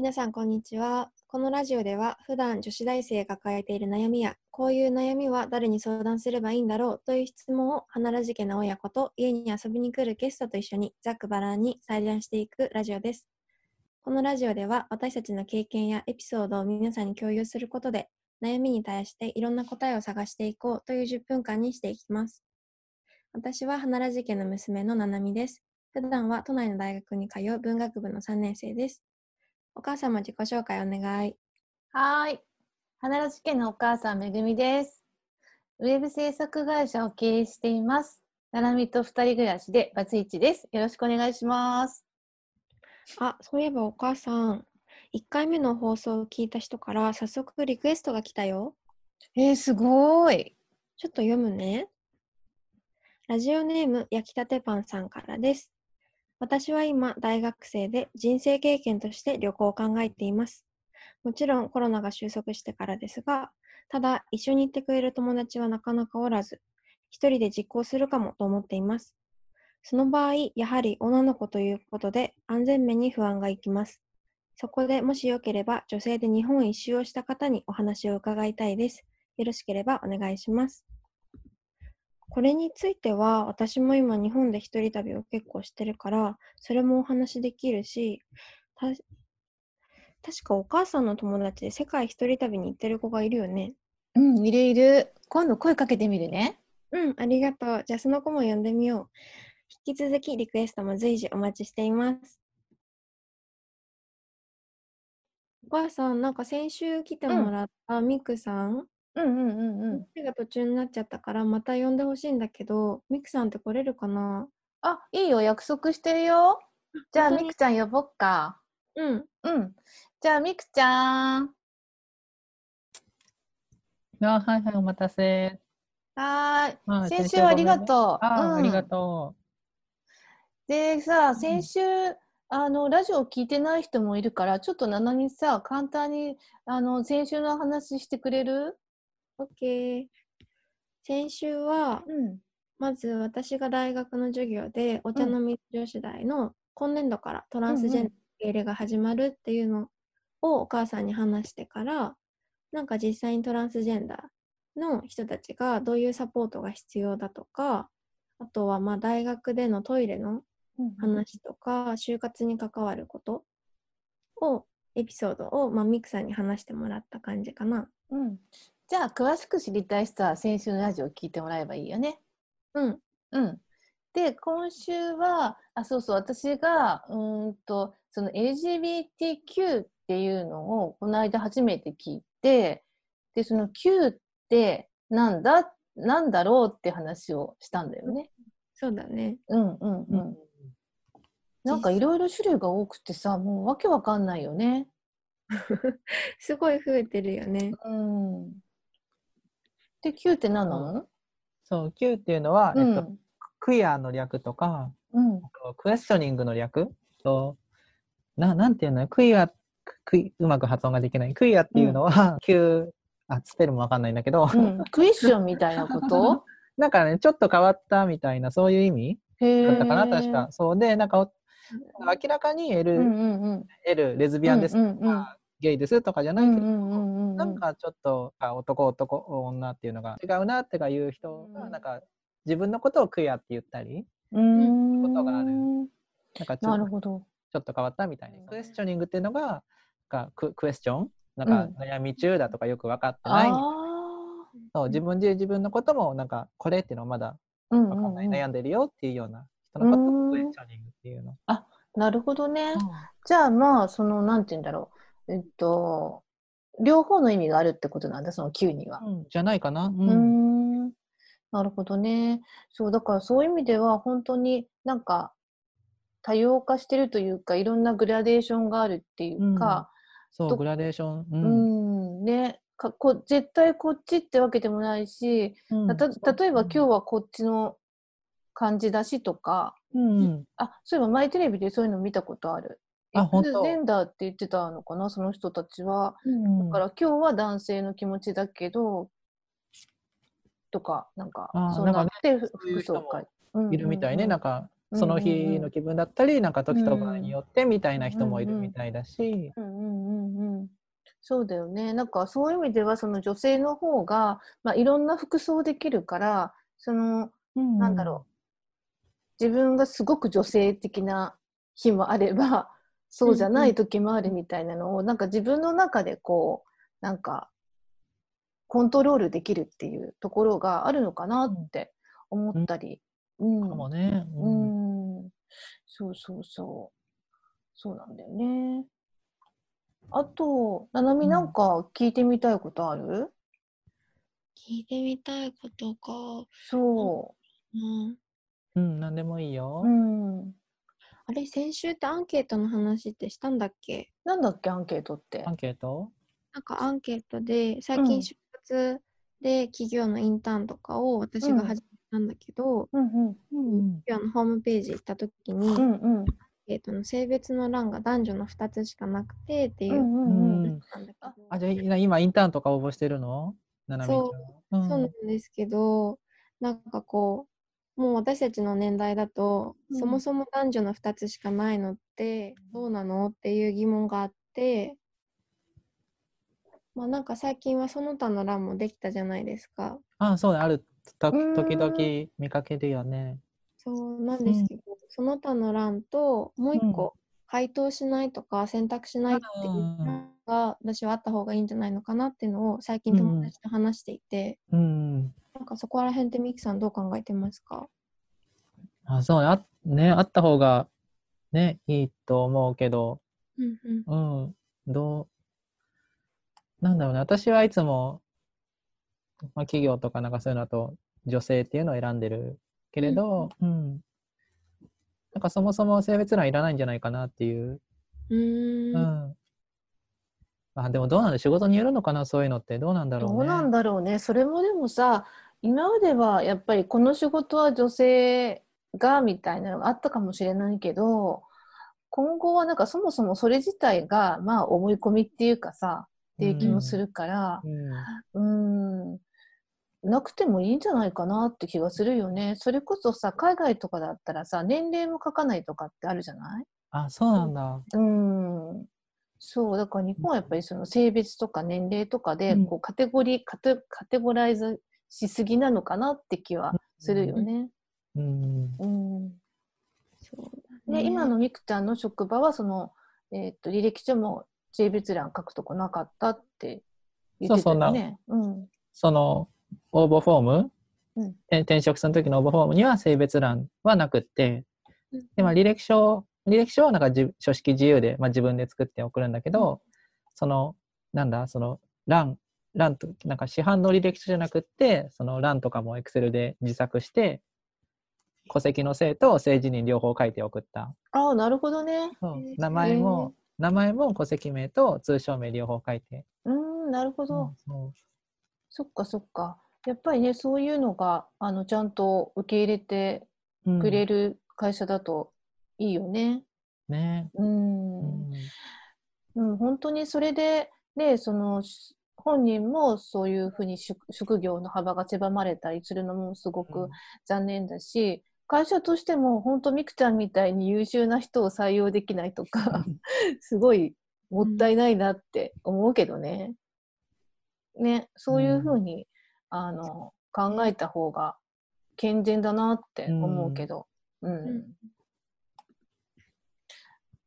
皆さんこんにちは。このラジオでは普段女子大生が抱えている悩みや、こういう悩みは誰に相談すればいいんだろうという質問を花らじけな親子と家に遊びに来るゲストと一緒にざっくばらんに採談していくラジオです。このラジオでは私たちの経験やエピソードを皆さんに共有することで悩みに対していろんな答えを探していこうという10分間にしていきます。私は花らじ家の娘のななみです。普段は都内の大学に通う文学部の3年生です。お母様自己紹介お願い。はーい。花らし家のお母さんめぐみです。ウェブ制作会社を経営しています。ななみと二人暮らしでバツイチです。よろしくお願いします。あ、そういえばお母さん、1回目の放送を聞いた人から早速リクエストが来たよ。えー、すごい。ちょっと読むね。ラジオネーム焼きたてパンさんからです。私は今大学生で人生経験として旅行を考えています。もちろんコロナが収束してからですが、ただ一緒に行ってくれる友達はなかなかおらず、一人で実行するかもと思っています。その場合、やはり女の子ということで安全面に不安がいきます。そこでもしよければ女性で日本一周をした方にお話を伺いたいです。よろしければお願いします。これについては私も今日本で一人旅を結構してるからそれもお話できるし、た確かお母さんの友達で世界一人旅に行ってる子がいるよね。うん、いるいる。今度声かけてみるね。うん、ありがとう。じゃあその子も呼んでみよう。引き続きリクエストも随時お待ちしています。お母さん、なんか先週来てもらったミクさん、うんうんうんうん。手が途中になっちゃったからまた呼んでほしいんだけど、ミクさんって来れるかな？あ、いいよ。約束してるよ。じゃあ、本当に？みくちゃん呼ぼっか。うん。うん。じゃあ、みくちゃん。あ、はいはい、お待たせ。はーい。あ先週はありがとう。あ、うんありがとでさ、ん先週、あの、ラジオ聞いてない人もいるから、ちょっとななみさ、簡単に、あの、先週の話してくれる？OK。先週は、うん。まず私が大学の授業でお茶の水女子大の今年度からトランスジェンダーの受け入れが始まるっていうのをお母さんに話してからなんか実際にトランスジェンダーの人たちがどういうサポートが必要だとかあとはまあ大学でのトイレの話とか就活に関わることをエピソードを、まあ、ミクさんに話してもらった感じかな。うん。じゃあ、詳しく知りたい人は、先週のラジオ聞いてもらえばいいよね。うん。うん。で、今週は、あ、そうそう、私が、うーんと、その LGBTQ っていうのを、この間初めて聞いて、で、その Q ってなんだ、なんだろうって話をしたんだよね。そうだね。うんうんう。うん。なんかいろいろ種類が多くてさ、もうわけわかんないよね。すごい増えてるよね。うん。で、Q って何なの？そう、Q っていうのは、うんえっと、クイアの略とか、うん。クエスチョニングの略と、ななんていうの？クイア、クイうまく発音ができない。クイアっていうのは、Q、あ、スペルもわかんないんだけど、うん。クエスチョンみたいなこと？なんかね、ちょっと変わったみたいな、そういう意味へだったかな、確ーか。そうで、なんか、お明らかに L、うんうんうん。L、レズビアンですうんうんうんゲイですとかじゃないけど、うんうんうんうんなんかちょっとあ男男女っていうのが違うなってかいう人がうん。なんか自分のことをクイアって言ったりうーん。ことがある。なんかちょっとなるほど。ちょっと変わったみたいな。うんクエスチョニングっていうのががククエスチョン？なんかうん。悩み中だとかよく分かってない、あそう自分で自分のこともなんかこれっていうのはまだあ。うん分かんない、うんうん悩んでるよっていうような人のことうんをクエスチョニングっていうの。なるほどね。じゃあまあ、その、なんて言うんだろう。えっと、両方の意味があるってことなんだ、その Q には。うんじゃないかな。ううーん。なるほどね。そう、だからそういう意味では、本当になんか、多様化してるというか、いろんなグラデーションがあるっていうか、どそうグラデーション。ううんん、ね、かこ絶対こっちってわけでもないし、うんたと例えば今日はこっちの感じだしとか、うんうんあ、そういえば前テレビでそういうの見たことある。あ本当。ジェンダーって言ってたのかな、その人たちは。うんだから今日は男性の気持ちだけど、とか、なんかあ、そうなって服装変えいるみたいね、なんか。かその日うん。うんうんの気分だったり、なんか時と場合によってみたいな人もいるうんうんみたいだし、うんうんうんうん。そうだよね。なんかそういう意味ではその女性の方が、まあ、いろんな服装できるからそのなんだろう。自分がすごく女性的な日もあればそうじゃない時もあるみたいなのを、なんか自分の中でこうなんかコントロールできるっていうところがあるのかなって思ったり。うんかもね。ううんん、そうそうそう。そうなんだよね。あと、ななみうんなんか聞いてみたいことある、聞いてみたいことか。そうん、うん、なんでもいいよう。。うん。あれ、先週ってアンケートの話ってしたんだっけ？なんだっけ、アンケートって？ア。ンケート？なんかアンケートで、最うん近就活で企業のインターンとかを私が始めたんだけど、うんうん。うん。企業のホームページ行った時に、アンうんうん。ケートの性別の欄が男女の2つしかなくてっていうう、んうんうん。あ、じゃあい今インターンとか応募してるの？ななみちゃんは。そうなんですけど、なんかこう、もう私たちの年代だと、うんそもそも男女の2つしかないのってどうなのっていう疑問があって、まあなんか最近はその他の欄もできたじゃないですか。あ、そうだ、ある。時々見かけるよね。そうなんですけど、その他の欄ともう一個、回答しないとか選択しないっていうのが私はあった方がいいんじゃないのかなっていうのを最近友達と話していて、うん。なんかそこら辺ってミキさんどう考えてますか？あ、そうあね、あった方がね、いいと思うけど、うんうんうん、どう、なんだろうね、私はいつも、まあ、企業とかなんかそういうのだと女性っていうのを選んでるけれど、うん、なんかそもそも性別欄いらないんじゃないかなっていう、うーんうん。あ、でもどうなんだ仕事によるのかなそういうのってどうなんだろうね。どうなんだろうね。それもでもさ、今まではやっぱりこの仕事は女性がみたいなのがあったかもしれないけど、今後はなんかそもそもそれ自体がまあ思い込みっていうかさ、っていう気もするから、うん。うーん、なくてもいいんじゃないかなって気がするよね。それこそさ、海外とかだったらさ、年齢も書かないとかってあるじゃない？あ、そうなんだ。うん。そう、だから日本はやっぱりその性別とか年齢とかで、うんこうカテゴリー、カテ、カテゴライズしすぎなのかなって気はするよね。うん。うん。ね今のみくちゃんの職場は、その、えーっと、履歴書も性別欄書くとこなかったって言ってたよね。うん。その応募フォーム、うんえ転職する時の応募フォームには性別欄はなくって、うんで、まあ、履歴書、履歴書はなんかじ書式自由で、まあ、自分で作って送るんだけど、その、なんだ、その欄、欄と、なんか市販の履歴書じゃなくって、その欄とかも Excel で自作して、戸籍の姓と性自認両方書いて送った。ああ、なるほどね。名前も、名前も戸籍名と通称名両方書いて。うん、なるほど。そうそっかそっか。やっぱりね、そういうのが、あの、ちゃんと受け入れてうんくれる会社だといいよね。ね。うん。うんうん、本当にそれで、ね、その、し本人もそういうふうに職職業の幅が狭まれたりするのもすごく残念だし、会社としても本当みくちゃんみたいに優秀な人を採用できないとか、すごいもったいないなって思うけどね。ね、そういうふうに、あの、考えた方が健全だなって思うけど。うん。うん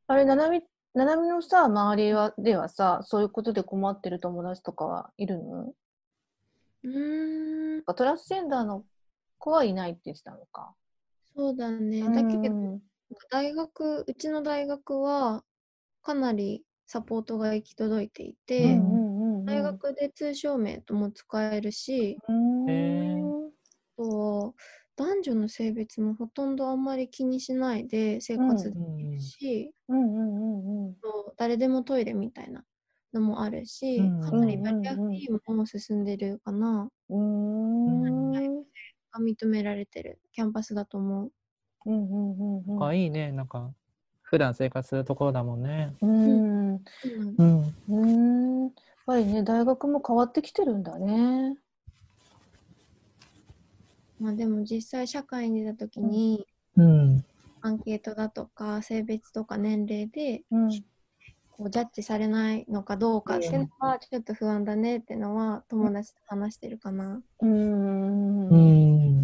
あれ、ななみ、ななみのさ、周りは、ではさ、そういうことで困ってる友達とかはいるの？うーん。トランスジェンダーの子はいないって言ってたのか。そうだね。だけどうん大学うちの大学はかなりサポートが行き届いていて、うんうんうん、大学で通称名とも使えるし、と男女の性別もほとんどあんまり気にしないで生活できるし、誰でもトイレみたいなのもあるし、うんかなりバリアフリーも進んでるかな、うーん。うんが認められてるキャンパスだと思う。うんうんうん。あ、いいね。なんか、普段生活するところだもんね。うん。うんうん。うん。やっぱりね、大学も変わってきてるんだね。まあ、でも実際社会に出た時に、うん。アンケートだとか性別とか年齢でうんこうジャッジされないのかどうかっていうのはちょっと不安だねっていうのは友達と話してるかな。うーうんん。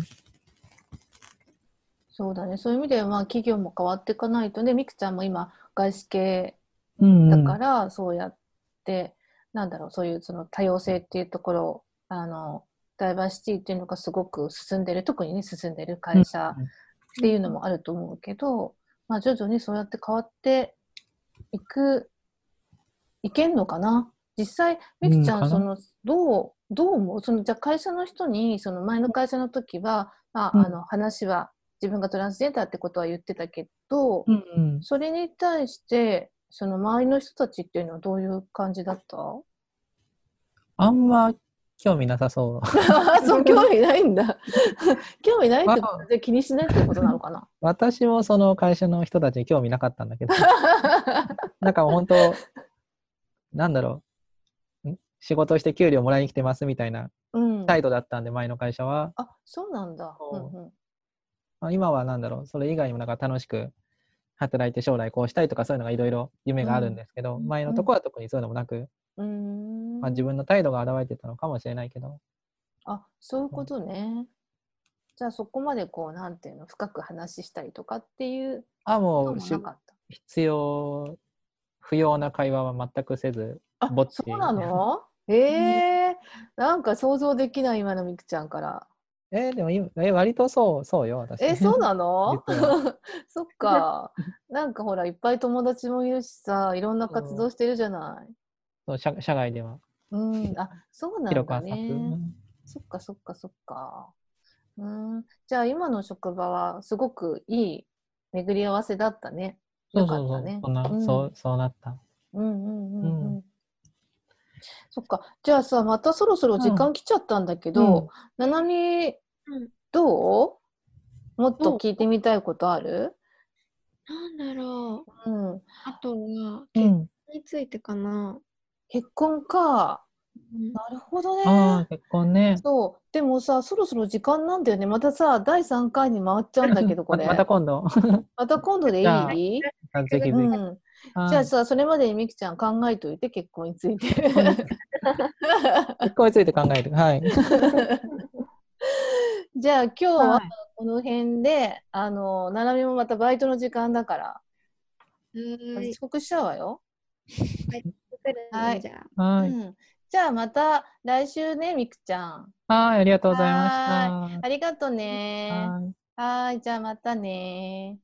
そうだね。そういう意味では、まあ、企業も変わっていかないとね、みくちゃんも今、外資系うん。だから、そうやって、なんだろう、そういうその多様性っていうところ、あの、ダイバーシティっていうのがすごく進んでる、特にね、進んでる会社っていうのもあると思うけど、まあ、徐々にそうやって変わっていく、いけんのかな？実際、みくちゃん、その、どう、どう思う？その、じゃあ会社の人に、その前の会社の時は、まあ、うん。あの、話は、自分がトランスジェンダーってことは言ってたけど、うんうん。それに対して、その周りの人たちっていうのはどういう感じだった？あんま興味なさそう。そう、興味ないんだ。興味ないってことで気にしないってことなのかな 私もその会社の人たちに興味なかったんだけど、なんか本当、なんだろう。ん？仕事して給料もらいに来てますみたいなうん。態度だったんで、前の会社は。あ、そうなんだ。そううんうんまあ、今はなんだろう、それ以外にもなんか楽しく働いて将来こうしたいとかそういうのがいろいろ夢があるんですけど、うん前のとこは特にそういうのもなく、うーんまあ、自分の態度が現れてたのかもしれないけど、あ、そういうことね。じゃあそこまでこう、なんていうの、深く話したりとかっていうあ、ものう。必要、不要な会話は全くせず、あぼっちそうなの？ええなんか想像できない今のみくちゃんから。えーでも今え割とそう、そうよ、私。え、そうなの？そっか。なんかほら、いっぱい友達もいるしさ、いろんな活動してるじゃない。そう社社外ではうん、あ、そうなんだ。ね。そっかそっかそっか。うん、じゃあ今の職場はすごくいい巡り合わせだったね。よかったね。そうんそう、そうなった。うんうんうんうん。うそっか。じゃあさ、またそろそろ時間来ちゃったんだけど、ななみ、うんどう？もっと聞いてみたいことある？なんだろう。うん。あとはう結婚ん。についてかな。結婚か。うんなるほどね。ああ、結婚ね。そう。でもさ、そろそろ時間なんだよね。またさ、第3回に回っちゃうんだけど、これ。ま たまた今度。また今度でいい？じゃあうん。あぜひぜひ。はいじゃあさ、それまでにみきちゃん考えといて、結婚について。結婚について考えて。はい。じゃあ今日ははいこの辺で、あの、ななみもまたバイトの時間だから、はーい。遅刻しちゃうわよ。はいじゃあ。はい。うん。じゃあまた来週ね、みくちゃん。はい、ありがとうございました。ありがとね。はい、じゃあまたね